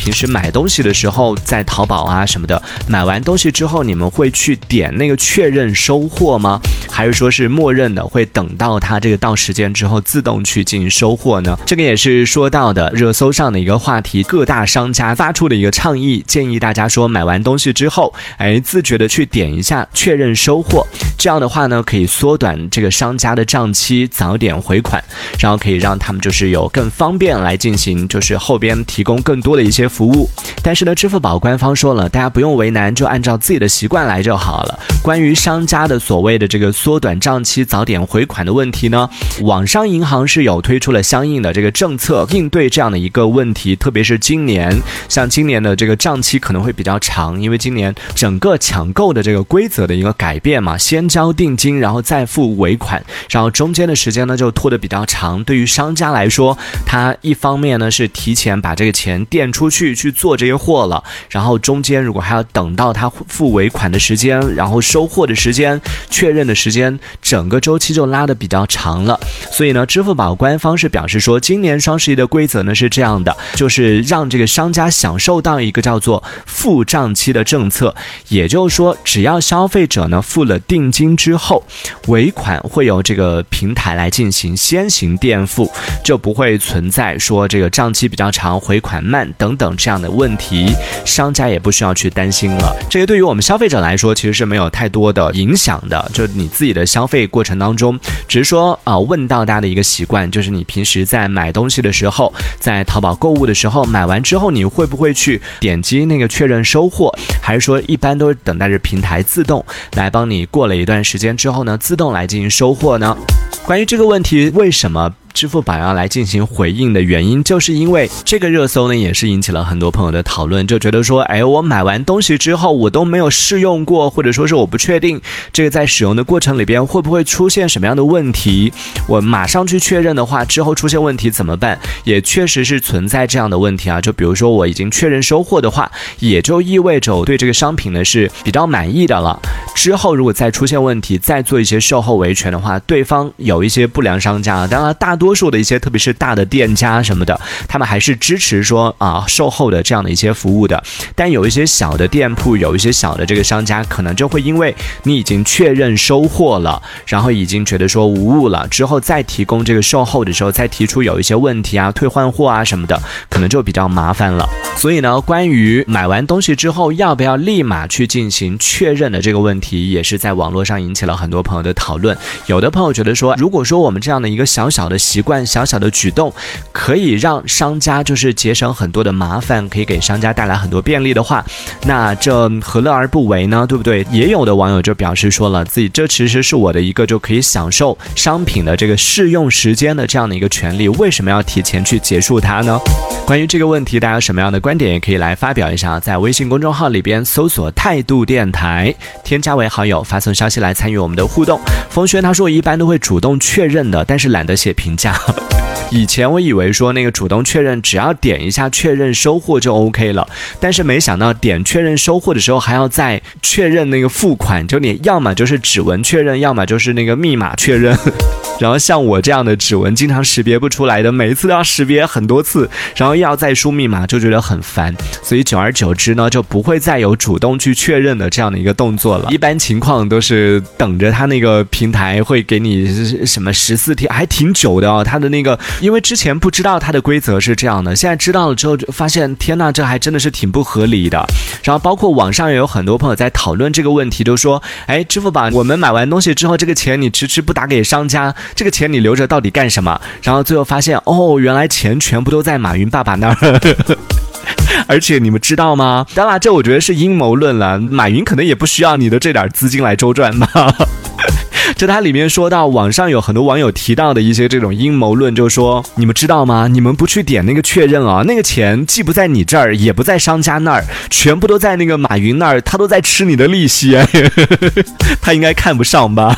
平时买东西的时候，在淘宝啊什么的，买完东西之后，你们会去点那个确认收货吗？还是说是默认的会等到它这个到时间之后自动去进行收货呢？这个也是说到的热搜上的一个话题，各大商家发出的一个倡议，建议大家说买完东西之后，哎，自觉的去点一下确认收货，这样的话呢，可以缩短这个商家的账期，早点回款，然后可以让他们就是有更方便来进行，就是后边提供更多的一些服务。但是呢，支付宝官方说了，大家不用为难，就按照自己的习惯来就好了。关于商家的所谓的这个缩短账期、早点回款的问题呢，网商银行是有推出了相应的这个政策应对这样的一个问题。特别是今年，像今年的这个账期可能会比较长，因为今年整个抢购的这个规则的一个改变嘛，先交定金，然后再付尾款，然后中间的时间呢就拖得比较长。对于商家来说，他一方面呢是提前把这个钱垫出去去去做这些货了，然后中间如果还要等到他付尾款的时间，然后收货的时间、确认的时间，整个周期就拉得比较长了。所以呢，支付宝官方是表示说，今年双十一的规则呢是这样的，就是让这个商家享受到一个叫做付账期的政策，也就是说，只要消费者呢付了定金之后，尾款会由这个平台来进行先行垫付，就不会存在说这个账期比较长、回款慢等等这样的问题，商家也不需要去担心了。这个对于我们消费者来说，其实是没有太多的影响的，就你自己的消费过程当中，只是说啊、问到大家的一个习惯，就是你平时在买东西的时候，在淘宝购物的时候，买完之后你会不会去点击那个确认收货，还是说一般都是等待着平台自动来帮你过了一段时间之后呢，自动来进行收货呢？关于这个问题，为什么？支付宝要来进行回应的原因，就是因为这个热搜呢，也是引起了很多朋友的讨论，就觉得说，哎，我买完东西之后，我都没有试用过，或者说是我不确定这个在使用的过程里边会不会出现什么样的问题，我马上去确认的话，之后出现问题怎么办？也确实是存在这样的问题啊，就比如说我已经确认收货的话，也就意味着我对这个商品呢是比较满意的了。之后如果再出现问题，再做一些售后维权的话，对方有一些不良商家，当然大多数的一些，特别是大的店家什么的，他们还是支持说啊售后的这样的一些服务的。但有一些小的店铺，有一些小的这个商家，可能就会因为你已经确认收货了，然后已经觉得说无误了，之后再提供这个售后的时候，再提出有一些问题啊、退换货啊什么的，可能就比较麻烦了。所以呢，关于买完东西之后要不要立马去进行确认的这个问题，也是在网络上引起了很多朋友的讨论。有的朋友觉得说，如果说我们这样的一个小小的习惯、小小的举动，可以让商家就是节省很多的麻烦，可以给商家带来很多便利的话，那这何乐而不为呢？对不对？也有的网友就表示说了，自己这其实是我的一个就可以享受商品的这个试用时间的这样的一个权利，为什么要提前去结束它呢？关于这个问题，大家有什么样的观点也可以来发表一下，在微信公众号里边搜索“态度电台”，添加为好友，发送消息来参与我们的互动。冯轩他说，一般都会主动确认的，但是懒得写评。以前我以为说那个主动确认，只要点一下确认收货就 OK 了，但是没想到点确认收货的时候还要再确认那个付款，就你要么就是指纹确认，要么就是那个密码确认。然后像我这样的指纹经常识别不出来的，每一次都要识别很多次，然后又要再输密码，就觉得很烦。所以久而久之呢，就不会再有主动去确认的这样的一个动作了。一般情况都是等着他那个平台会给你什么十四天，还挺久的哦。他的那个，因为之前不知道它的规则是这样的，现在知道了之后，就发现天呐，这还真的是挺不合理的。然后包括网上也有很多朋友在讨论这个问题，就说，哎，支付宝，我们买完东西之后，这个钱你迟迟不打给商家。这个钱你留着到底干什么？然后最后发现，哦，原来钱全部都在马云爸爸那儿。而且你们知道吗？当然，这我觉得是阴谋论了。马云可能也不需要你的这点资金来周转吧。这它里面说到，网上有很多网友提到的一些这种阴谋论，就说你们知道吗？你们不去点那个确认啊，那个钱既不在你这儿，也不在商家那儿，全部都在那个马云那儿，他都在吃你的利息。他应该看不上吧？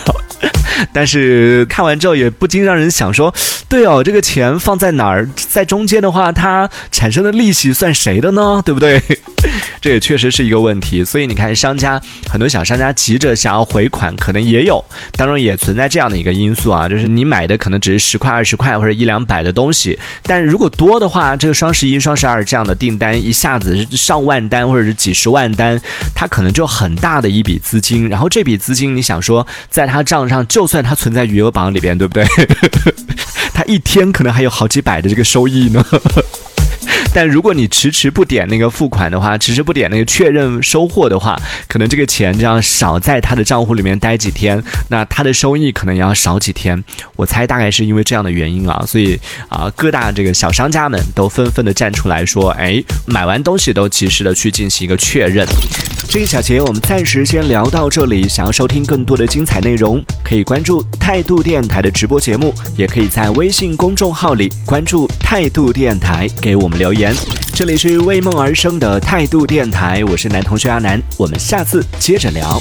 但是看完之后也不禁让人想说，对哦，这个钱放在哪儿，在中间的话，它产生的利息算谁的呢？对不对？这也确实是一个问题。所以你看，商家很多小商家急着想要回款，可能也有，当然也存在这样的一个因素啊，就是你买的可能只是十块、二十块或者一两百的东西，但如果多的话，这个双十一、双十二这样的订单一下子上万单或者是几十万单，它可能就很大的一笔资金，然后这笔资金你想说在他账上，就算它存在余额榜里边，对不对？他一天可能还有好几百的这个收益呢。但如果你迟迟不点那个付款的话，迟迟不点那个确认收货的话，可能这个钱这样少在他的账户里面待几天，那他的收益可能也要少几天。我猜大概是因为这样的原因啊，所以啊，各大这个小商家们都纷纷的站出来说，哎，买完东西都及时的去进行一个确认。这一小节我们暂时先聊到这里。想要收听更多的精彩内容，可以关注态度电台的直播节目，也可以在微信公众号里关注态度电台，给我们留言。这里是为梦而生的态度电台，我是男同学阿南，我们下次接着聊。